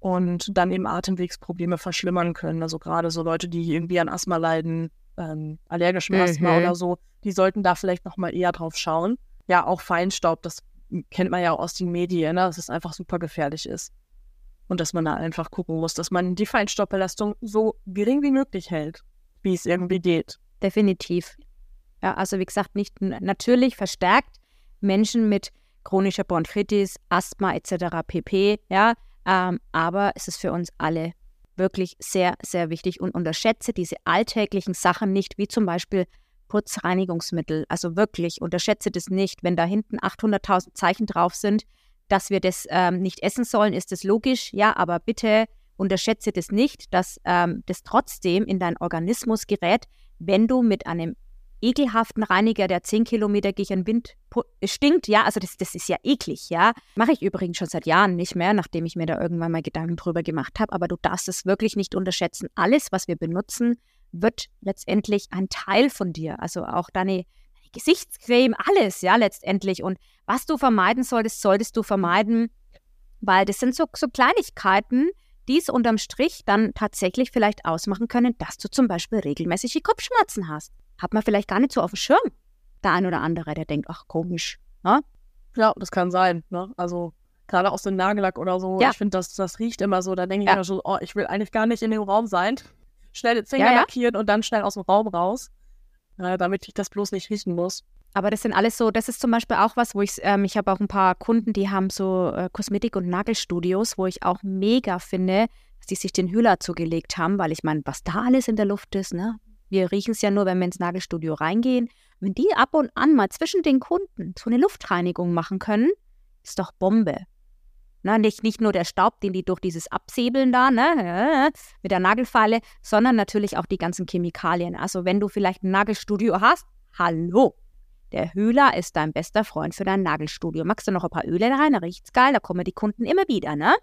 und dann eben Atemwegsprobleme verschlimmern können. Also gerade so Leute, die irgendwie an Asthma leiden, ähm, allergischem mhm. Asthma oder so, die sollten da vielleicht nochmal eher drauf schauen. Ja, auch Feinstaub, das kennt man ja auch aus den Medien, ne? dass es einfach super gefährlich ist. Und dass man da einfach gucken muss, dass man die Feinstaubbelastung so gering wie möglich hält, wie es irgendwie geht. Definitiv. Ja, also wie gesagt, nicht natürlich verstärkt Menschen mit chronischer Bronchitis, Asthma etc. pp. Ja, ähm, aber es ist für uns alle wirklich sehr, sehr wichtig und unterschätze diese alltäglichen Sachen nicht, wie zum Beispiel Putzreinigungsmittel. Also wirklich, unterschätze das nicht. Wenn da hinten 800.000 Zeichen drauf sind, dass wir das ähm, nicht essen sollen, ist das logisch, ja, aber bitte unterschätze das nicht, dass ähm, das trotzdem in deinen Organismus gerät, wenn du mit einem ekelhaften Reiniger, der 10 Kilometer gegen den Wind stinkt, ja, also das, das ist ja eklig, ja. Mache ich übrigens schon seit Jahren nicht mehr, nachdem ich mir da irgendwann mal Gedanken drüber gemacht habe, aber du darfst es wirklich nicht unterschätzen. Alles, was wir benutzen, wird letztendlich ein Teil von dir, also auch deine Gesichtscreme, alles, ja, letztendlich. Und was du vermeiden solltest, solltest du vermeiden, weil das sind so, so Kleinigkeiten, die es unterm Strich dann tatsächlich vielleicht ausmachen können, dass du zum Beispiel regelmäßig Kopfschmerzen hast. Hat man vielleicht gar nicht so auf dem Schirm. Der ein oder andere, der denkt, ach komisch. Ne? Ja, das kann sein. Ne? Also gerade aus dem Nagellack oder so. Ja. Ich finde, das, das riecht immer so. Da denke ich ja. mir so, oh, ich will eigentlich gar nicht in dem Raum sein. Schnell die Zähne ja, lackieren und dann schnell aus dem Raum raus damit ich das bloß nicht riechen muss. Aber das sind alles so, das ist zum Beispiel auch was, wo ich, ähm, ich habe auch ein paar Kunden, die haben so äh, Kosmetik- und Nagelstudios, wo ich auch mega finde, dass die sich den Hühler zugelegt haben, weil ich meine, was da alles in der Luft ist, ne? Wir riechen es ja nur, wenn wir ins Nagelstudio reingehen. Wenn die ab und an mal zwischen den Kunden so eine Luftreinigung machen können, ist doch Bombe. Ne, nicht, nicht nur der Staub, den die durch dieses Absäbeln da, ne, mit der Nagelfeile, sondern natürlich auch die ganzen Chemikalien. Also wenn du vielleicht ein Nagelstudio hast, hallo, der Hühler ist dein bester Freund für dein Nagelstudio. Magst du noch ein paar Öle rein? Da riecht's geil, da kommen die Kunden immer wieder, ne?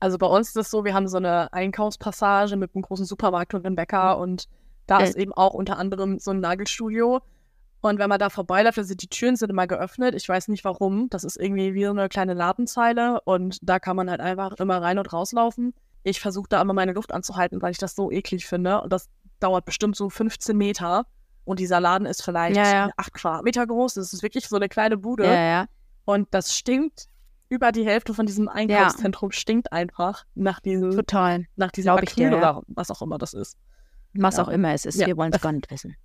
Also bei uns ist es so, wir haben so eine Einkaufspassage mit einem großen Supermarkt und einem Bäcker und da okay. ist eben auch unter anderem so ein Nagelstudio. Und wenn man da vorbeiläuft, also die Türen sind immer geöffnet. Ich weiß nicht warum. Das ist irgendwie wie so eine kleine Ladenzeile und da kann man halt einfach immer rein und rauslaufen. Ich versuche da immer meine Luft anzuhalten, weil ich das so eklig finde. Und das dauert bestimmt so 15 Meter. Und dieser Laden ist vielleicht Ja, ja. 8 Quadratmeter groß. Das ist wirklich so eine kleine Bude. Ja. Und das stinkt. Über die Hälfte von diesem Einkaufszentrum stinkt einfach nach diesem, Total. nach diesem Acryl ja. oder was auch immer das ist. Was auch immer es ist, wir wollen es gar nicht wissen.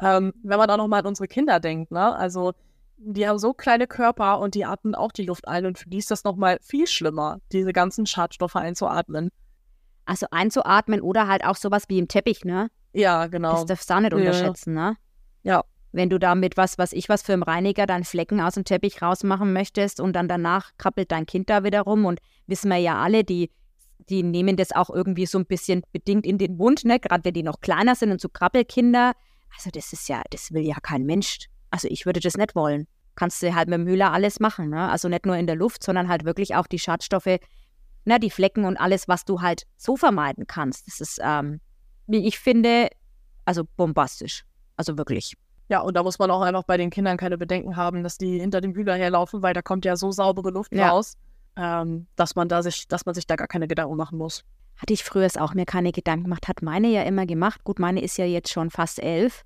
Ähm, wenn man auch noch mal an unsere Kinder denkt, ne? Also die haben so kleine Körper und die atmen auch die Luft ein und für die ist das noch mal viel schlimmer, diese ganzen Schadstoffe einzuatmen. Also einzuatmen oder halt auch sowas wie im Teppich, ne? Ja, genau. Das darfst du auch nicht Ja. unterschätzen, ne? Ja. Wenn du da mit was, was ich was für einen Reiniger deinen Flecken aus dem Teppich rausmachen möchtest und dann danach krabbelt dein Kind da wieder rum und wissen wir ja alle, die, die nehmen das auch irgendwie so ein bisschen bedingt in den Mund, ne? Gerade wenn die noch kleiner sind und so Krabbelkinder. Also das ist ja, das will ja kein Mensch. Also ich würde das nicht wollen. Kannst du halt mit dem Hühler alles machen, ne? Also nicht nur in der Luft, sondern halt wirklich auch die Schadstoffe, ne, die Flecken und alles, was du halt so vermeiden kannst. Das ist, ähm, wie ich finde, also bombastisch. Also wirklich. Ja, und da muss man auch einfach bei den Kindern keine Bedenken haben, dass die hinter dem Bühler herlaufen, weil da kommt ja so saubere Luft Ja. raus, ähm, dass man da sich, dass man sich da gar keine Gedanken machen muss. Hatte ich früher es auch mir keine Gedanken gemacht, hat meine ja immer gemacht. Gut, meine ist ja jetzt schon fast elf.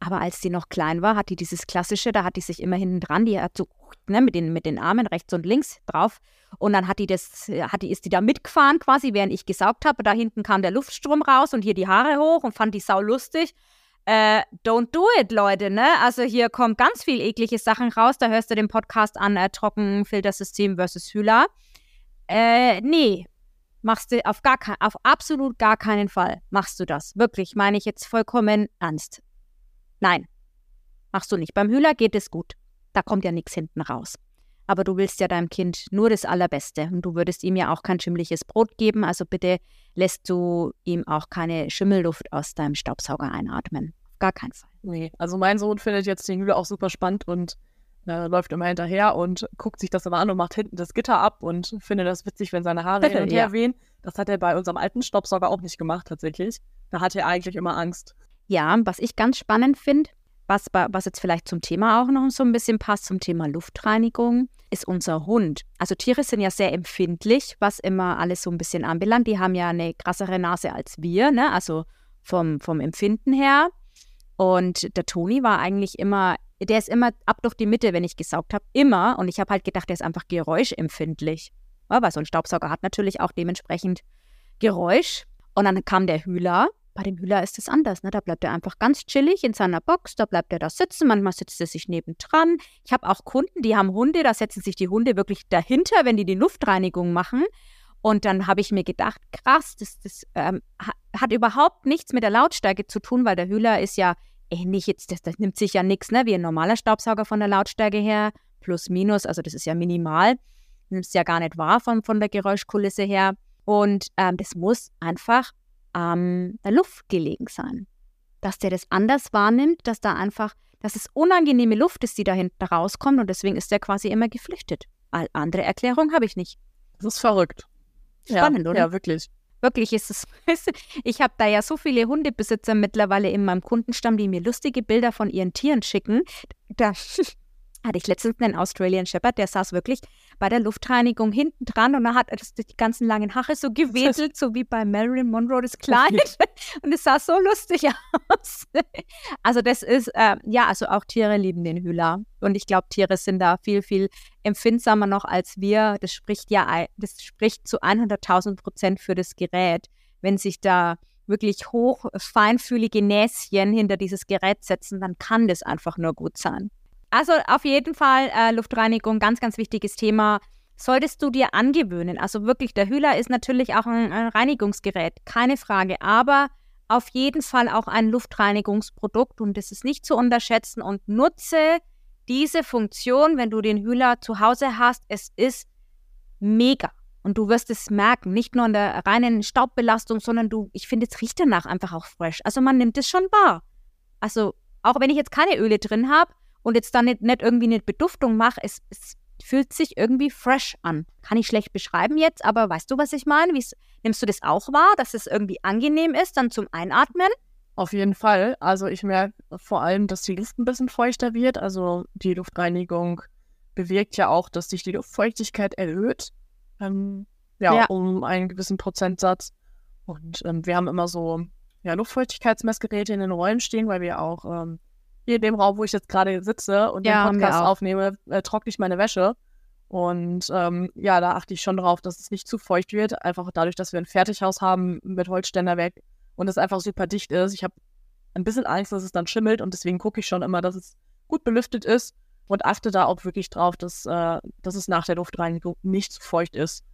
Aber als die noch klein war, hat die dieses klassische, da hat die sich immer hinten dran, die hat so ne, mit, den, mit den Armen rechts und links drauf. Und dann hat die das, hat die, ist die da mitgefahren quasi, während ich gesaugt habe. Da hinten kam der Luftstrom raus und hier die Haare hoch und fand die sau lustig. Äh, don't do it, Leute, ne? Also hier kommen ganz viel eklige Sachen raus. Da hörst du den Podcast an, äh, Trockenfiltersystem versus Hühler. Äh, nee, machst du auf gar kein, auf absolut gar keinen Fall machst du das. Wirklich, meine ich jetzt vollkommen ernst. Nein, machst du nicht. Beim Hühler geht es gut. Da kommt ja nichts hinten raus. Aber du willst ja deinem Kind nur das Allerbeste und du würdest ihm ja auch kein schimmliches Brot geben. Also bitte lässt du ihm auch keine Schimmelluft aus deinem Staubsauger einatmen. Auf gar keinen Fall. Nee, also mein Sohn findet jetzt den Hühler auch super spannend und äh, läuft immer hinterher und guckt sich das immer an und macht hinten das Gitter ab und findet das witzig, wenn seine Haare hin und her Ja. wehen. Das hat er bei unserem alten Staubsauger auch nicht gemacht, tatsächlich. Da hatte er eigentlich immer Angst. Ja, was ich ganz spannend finde, was, was jetzt vielleicht zum Thema auch noch so ein bisschen passt, zum Thema Luftreinigung, ist unser Hund. Also Tiere sind ja sehr empfindlich, was immer alles so ein bisschen anbelangt. Die haben ja eine krassere Nase als wir, ne? also vom, vom Empfinden her. Und der Toni war eigentlich immer, der ist immer ab durch die Mitte, wenn ich gesaugt habe, immer. Und ich habe halt gedacht, der ist einfach geräuschempfindlich. Weil so ein Staubsauger hat natürlich auch dementsprechend Geräusch. Und dann kam der Hühler. Bei dem Hühler ist es anders. Ne? Da bleibt er einfach ganz chillig in seiner Box. Da bleibt er da sitzen. Manchmal sitzt er sich nebendran. Ich habe auch Kunden, die haben Hunde. Da setzen sich die Hunde wirklich dahinter, wenn die die Luftreinigung machen. Und dann habe ich mir gedacht, krass, das, das ähm, ha- hat überhaupt nichts mit der Lautstärke zu tun, weil der Hühler ist ja ähnlich jetzt, das, das nimmt sich ja nichts, ne, wie ein normaler Staubsauger von der Lautstärke her, plus minus, also das ist ja minimal, nimmt es ja gar nicht wahr von, von der Geräuschkulisse her. Und ähm, das muss einfach an der Luft gelegen sein. Dass der das anders wahrnimmt, dass da einfach, dass es unangenehme Luft ist, die da hinten rauskommt und deswegen ist der quasi immer geflüchtet. All andere Erklärung habe ich nicht. Das ist verrückt. Spannend, ja, oder? Ja, wirklich. Wirklich ist es. Ich habe da ja so viele Hundebesitzer mittlerweile in meinem Kundenstamm, die mir lustige Bilder von ihren Tieren schicken. Da hatte ich letztens einen Australian Shepherd, der saß wirklich bei der Luftreinigung hinten dran und da hat das die ganzen langen Haare so gewedelt, so wie bei Marilyn Monroe das Kleid. Und es sah so lustig aus. Also das ist, äh, ja, also auch Tiere lieben den Hühler. Und ich glaube, Tiere sind da viel, viel empfindsamer noch als wir. Das spricht ja, das spricht zu 100.000 Prozent für das Gerät. Wenn sich da wirklich hoch feinfühlige Näschen hinter dieses Gerät setzen, dann kann das einfach nur gut sein. Also auf jeden Fall äh, Luftreinigung, ganz, ganz wichtiges Thema. Solltest du dir angewöhnen. Also wirklich, der Hühler ist natürlich auch ein, ein Reinigungsgerät, keine Frage. Aber auf jeden Fall auch ein Luftreinigungsprodukt und das ist nicht zu unterschätzen und nutze diese Funktion, wenn du den Hühler zu Hause hast. Es ist mega. Und du wirst es merken, nicht nur an der reinen Staubbelastung, sondern du, ich finde, es riecht danach einfach auch fresh. Also man nimmt es schon wahr. Also auch wenn ich jetzt keine Öle drin habe und jetzt dann nicht, nicht irgendwie eine Beduftung mache, es, es fühlt sich irgendwie fresh an. Kann ich schlecht beschreiben jetzt, aber weißt du, was ich meine? Wie's, nimmst du das auch wahr, dass es irgendwie angenehm ist, dann zum Einatmen? Auf jeden Fall. Also ich merke vor allem, dass die Luft ein bisschen feuchter wird. Also die Luftreinigung bewirkt ja auch, dass sich die Luftfeuchtigkeit erhöht. Ähm, ja, ja, um einen gewissen Prozentsatz. Und ähm, wir haben immer so ja, Luftfeuchtigkeitsmessgeräte in den Räumen stehen, weil wir auch ähm, hier in dem Raum, wo ich jetzt gerade sitze und ja, den Podcast aufnehme, äh, trockne ich meine Wäsche. Und ähm, ja, da achte ich schon drauf, dass es nicht zu feucht wird. Einfach dadurch, dass wir ein Fertighaus haben mit Holzständerwerk und es einfach super dicht ist. Ich habe ein bisschen Angst, dass es dann schimmelt und deswegen gucke ich schon immer, dass es gut belüftet ist und achte da auch wirklich drauf, dass, äh, dass es nach der Luftreinigung nicht zu feucht ist.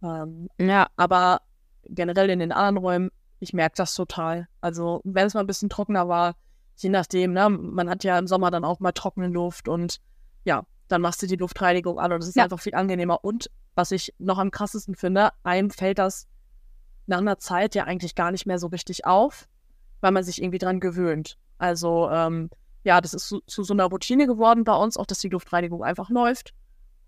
Ähm, ja, aber generell in den anderen Räumen, ich merke das total. Also, wenn es mal ein bisschen trockener war, je nachdem, ne, man hat ja im Sommer dann auch mal trockene Luft und ja, dann machst du die Luftreinigung an und es ist ja. einfach viel angenehmer. Und was ich noch am krassesten finde, einem fällt das nach einer Zeit ja eigentlich gar nicht mehr so richtig auf, weil man sich irgendwie dran gewöhnt. Also, ähm, ja, das ist zu, zu, so einer Routine geworden bei uns, auch dass die Luftreinigung einfach läuft.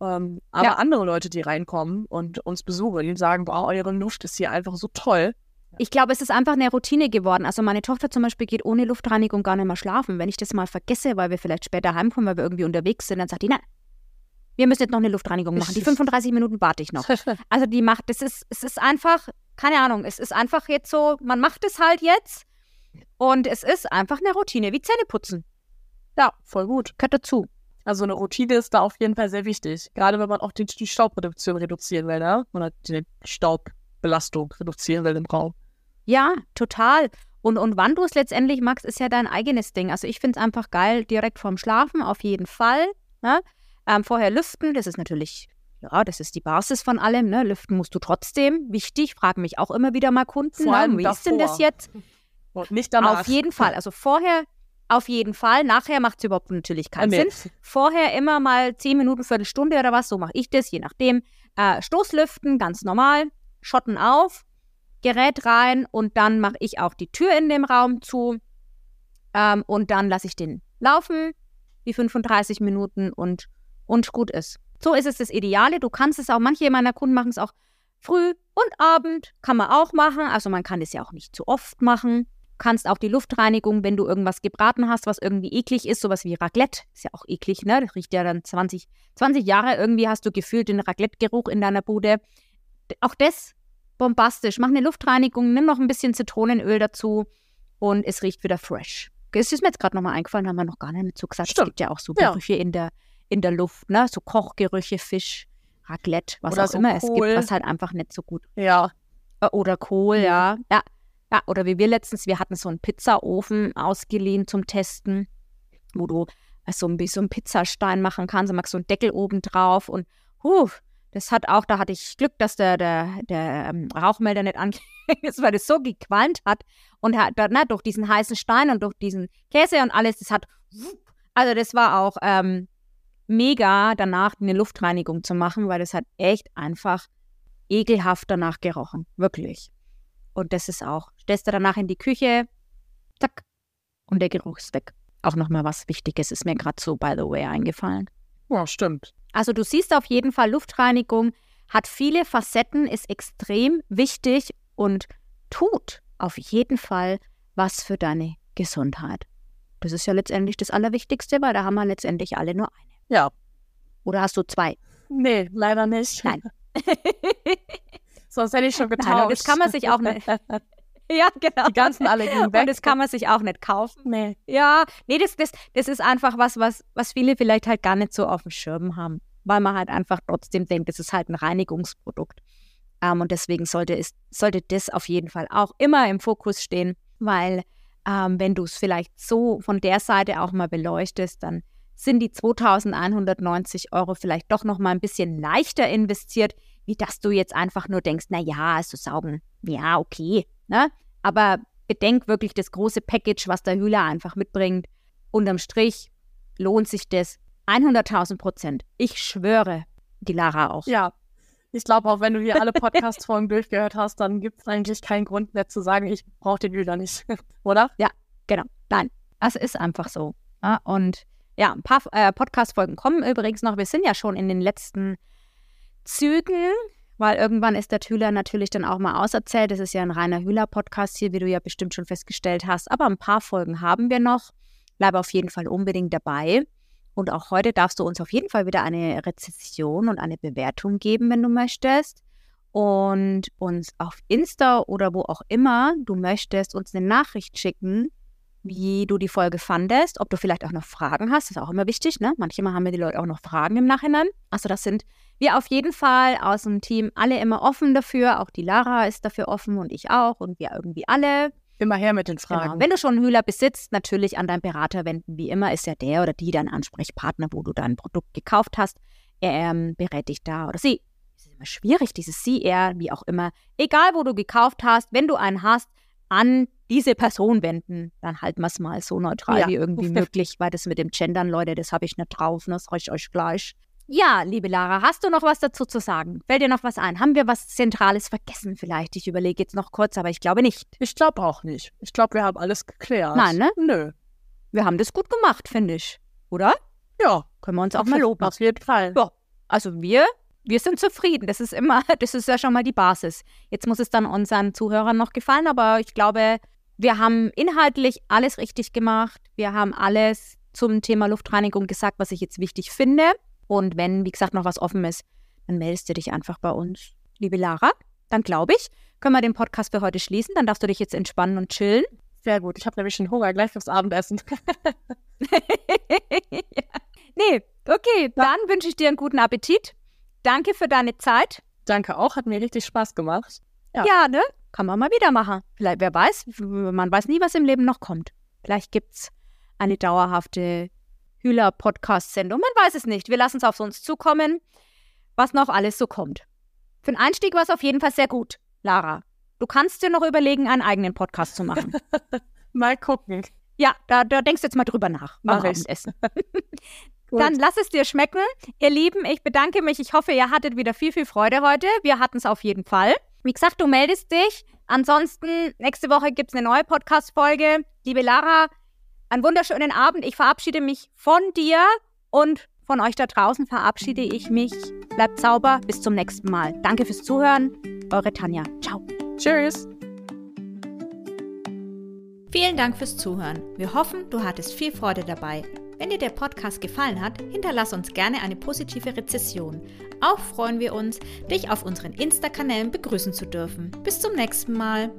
Ähm, aber ja. andere Leute, die reinkommen und uns besuchen, die sagen, boah, eure Luft ist hier einfach so toll. Ich glaube, es ist einfach eine Routine geworden. Also meine Tochter zum Beispiel geht ohne Luftreinigung gar nicht mehr schlafen. Wenn ich das mal vergesse, weil wir vielleicht später heimkommen, weil wir irgendwie unterwegs sind, dann sagt die, nein, wir müssen jetzt noch eine Luftreinigung machen. Die 35 Minuten warte ich noch. Also die macht, das ist, es ist einfach, keine Ahnung, es ist einfach jetzt so, man macht es halt jetzt und es ist einfach eine Routine, wie Zähne putzen. Ja, voll gut. Gehört dazu. Also eine Routine ist da auf jeden Fall sehr wichtig. Gerade wenn man auch die, die Staubproduktion reduzieren will, ne? Oder die Staubbelastung reduzieren will im Raum. Ja, total. Und, und wann du es letztendlich magst, ist ja dein eigenes Ding. Also ich finde es einfach geil, direkt vorm Schlafen, auf jeden Fall. Ne? Ähm, vorher lüften, das ist natürlich, ja, das ist die Basis von allem. Ne? Lüften musst du trotzdem. Wichtig, fragen mich auch immer wieder mal Kunden. Vor ne? allem ne? Wie davor. ist denn das jetzt? Und nicht danach. Auf jeden Fall. Also vorher auf jeden Fall. Nachher macht es überhaupt natürlich keinen. Sinn. Vorher immer mal 10 Minuten, Viertelstunde oder was, so mache ich das, je nachdem. Äh, Stoßlüften, ganz normal. Schotten auf, Gerät rein und dann mache ich auch die Tür in dem Raum zu. Ähm, und dann lasse ich den laufen, die 35 Minuten und, und gut ist. So ist es das Ideale. Du kannst es auch, manche meiner Kunden machen es auch früh und Abend, kann man auch machen. Also man kann es ja auch nicht zu oft machen kannst auch die Luftreinigung, wenn du irgendwas gebraten hast, was irgendwie eklig ist, sowas wie Raclette, ist ja auch eklig, ne? Das riecht ja dann 20, 20 Jahre irgendwie, hast du gefühlt den Raclette-Geruch in deiner Bude. Auch das bombastisch. Mach eine Luftreinigung, nimm noch ein bisschen Zitronenöl dazu und es riecht wieder fresh. Es ist mir jetzt gerade nochmal eingefallen, haben wir noch gar nicht dazu gesagt. Stimmt. Es gibt ja auch so Gerüche ja. in, der, in der Luft, ne? So Kochgerüche, Fisch, Raclette, was Oder auch so immer Kohl. es gibt, was halt einfach nicht so gut. Ja. Äh, oder Kohl, ja. Ja, ja, oder wie wir letztens, wir hatten so einen Pizzaofen ausgeliehen zum Testen, wo du so ein bisschen Pizzastein machen kannst, du machst so einen Deckel oben drauf und huh, das hat auch, da hatte ich Glück, dass der, der, der ähm, Rauchmelder nicht angegangen ist, weil das so gequalmt hat und hat, na, durch diesen heißen Stein und durch diesen Käse und alles, das hat, also das war auch ähm, mega danach eine Luftreinigung zu machen, weil das hat echt einfach ekelhaft danach gerochen, wirklich. Und das ist auch, stellst du danach in die Küche, zack, und der Geruch ist weg. Auch nochmal was Wichtiges ist mir gerade so, by the way, eingefallen. Ja, stimmt. Also du siehst auf jeden Fall, Luftreinigung hat viele Facetten, ist extrem wichtig und tut auf jeden Fall was für deine Gesundheit. Das ist ja letztendlich das Allerwichtigste, weil da haben wir letztendlich alle nur eine. Ja. Oder hast du zwei? Nee, leider nicht. Nein. Sonst hätte ich schon getauscht. Nein, das kann man sich auch nicht. ja, genau. Die ganzen alle weg. Und das kann man sich auch nicht kaufen. Nee. Ja, nee, das, das, das ist einfach was, was, was viele vielleicht halt gar nicht so auf dem Schirm haben. Weil man halt einfach trotzdem denkt, das ist halt ein Reinigungsprodukt. Ähm, und deswegen sollte, es, sollte das auf jeden Fall auch immer im Fokus stehen, weil ähm, wenn du es vielleicht so von der Seite auch mal beleuchtest, dann sind die 2190 Euro vielleicht doch noch mal ein bisschen leichter investiert, wie dass du jetzt einfach nur denkst, na ja, also saugen, ja, okay, ne? Aber bedenk wirklich das große Package, was der Hühler einfach mitbringt. Unterm Strich lohnt sich das 100.000 Prozent. Ich schwöre, die Lara auch. Ja, ich glaube auch, wenn du hier alle Podcast-Folgen durchgehört hast, dann gibt es eigentlich keinen Grund mehr zu sagen, ich brauche den Hühler nicht, oder? Ja, genau. Nein, das ist einfach so. Ja, und ja, ein paar äh, Podcast-Folgen kommen übrigens noch. Wir sind ja schon in den letzten Zügen weil irgendwann ist der Hühler natürlich dann auch mal auserzählt. Das ist ja ein reiner Hühler-Podcast hier, wie du ja bestimmt schon festgestellt hast. Aber ein paar Folgen haben wir noch. Bleibe auf jeden Fall unbedingt dabei. Und auch heute darfst du uns auf jeden Fall wieder eine Rezession und eine Bewertung geben, wenn du möchtest. Und uns auf Insta oder wo auch immer du möchtest, uns eine Nachricht schicken, wie du die Folge fandest, ob du vielleicht auch noch Fragen hast. Das ist auch immer wichtig, ne? Manchmal haben wir die Leute auch noch Fragen im Nachhinein. Also das sind wir auf jeden Fall aus dem Team alle immer offen dafür. Auch die Lara ist dafür offen und ich auch und wir irgendwie alle. Immer her mit den genau. Fragen. Genau. Wenn du schon einen Hühler besitzt, natürlich an deinen Berater wenden. Wie immer ist ja der oder die dein Ansprechpartner, wo du dein Produkt gekauft hast. Er ähm, berät dich da oder sie. Es ist immer schwierig, dieses sie, er, wie auch immer. Egal, wo du gekauft hast, wenn du einen hast, an diese Person wenden, dann halten wir es mal so neutral ja. wie irgendwie möglich, weil das mit dem Gendern, Leute, das habe ich nicht drauf, ne? das ich euch gleich. Ja, liebe Lara, hast du noch was dazu zu sagen? Fällt dir noch was ein? Haben wir was Zentrales vergessen vielleicht? Ich überlege jetzt noch kurz, aber ich glaube nicht. Ich glaube auch nicht. Ich glaube, wir haben alles geklärt. Nein, ne? Nö. Wir haben das gut gemacht, finde ich. Oder? Ja. Können wir uns auch mal loben. Auf jeden Fall. Ja. Also wir, wir sind zufrieden. Das ist immer, das ist ja schon mal die Basis. Jetzt muss es dann unseren Zuhörern noch gefallen, aber ich glaube, wir haben inhaltlich alles richtig gemacht. Wir haben alles zum Thema Luftreinigung gesagt, was ich jetzt wichtig finde. Und wenn, wie gesagt, noch was offen ist, dann meldest du dich einfach bei uns. Liebe Lara, dann glaube ich, können wir den Podcast für heute schließen. Dann darfst du dich jetzt entspannen und chillen. Sehr gut. Ich habe nämlich schon Hunger gleich fürs Abendessen. ja. Nee, okay. Dann wünsche ich dir einen guten Appetit. Danke für deine Zeit. Danke auch. Hat mir richtig Spaß gemacht. Ja, ja ne? Kann man mal wieder machen. Vielleicht, wer weiß, man weiß nie, was im Leben noch kommt. Vielleicht gibt es eine dauerhafte Hühler-Podcast-Sendung. Man weiß es nicht. Wir lassen es auf uns zukommen, was noch alles so kommt. Für den Einstieg war es auf jeden Fall sehr gut, Lara. Du kannst dir noch überlegen, einen eigenen Podcast zu machen. mal gucken. Ja, da, da denkst du jetzt mal drüber nach. Mach Essen. Dann lass es dir schmecken. Ihr Lieben, ich bedanke mich. Ich hoffe, ihr hattet wieder viel, viel Freude heute. Wir hatten es auf jeden Fall. Wie gesagt, du meldest dich. Ansonsten, nächste Woche gibt es eine neue Podcast-Folge. Liebe Lara, einen wunderschönen Abend. Ich verabschiede mich von dir und von euch da draußen verabschiede ich mich. Bleibt sauber. Bis zum nächsten Mal. Danke fürs Zuhören. Eure Tanja. Ciao. Tschüss. Vielen Dank fürs Zuhören. Wir hoffen, du hattest viel Freude dabei. Wenn dir der Podcast gefallen hat, hinterlass uns gerne eine positive Rezession. Auch freuen wir uns, dich auf unseren Insta-Kanälen begrüßen zu dürfen. Bis zum nächsten Mal.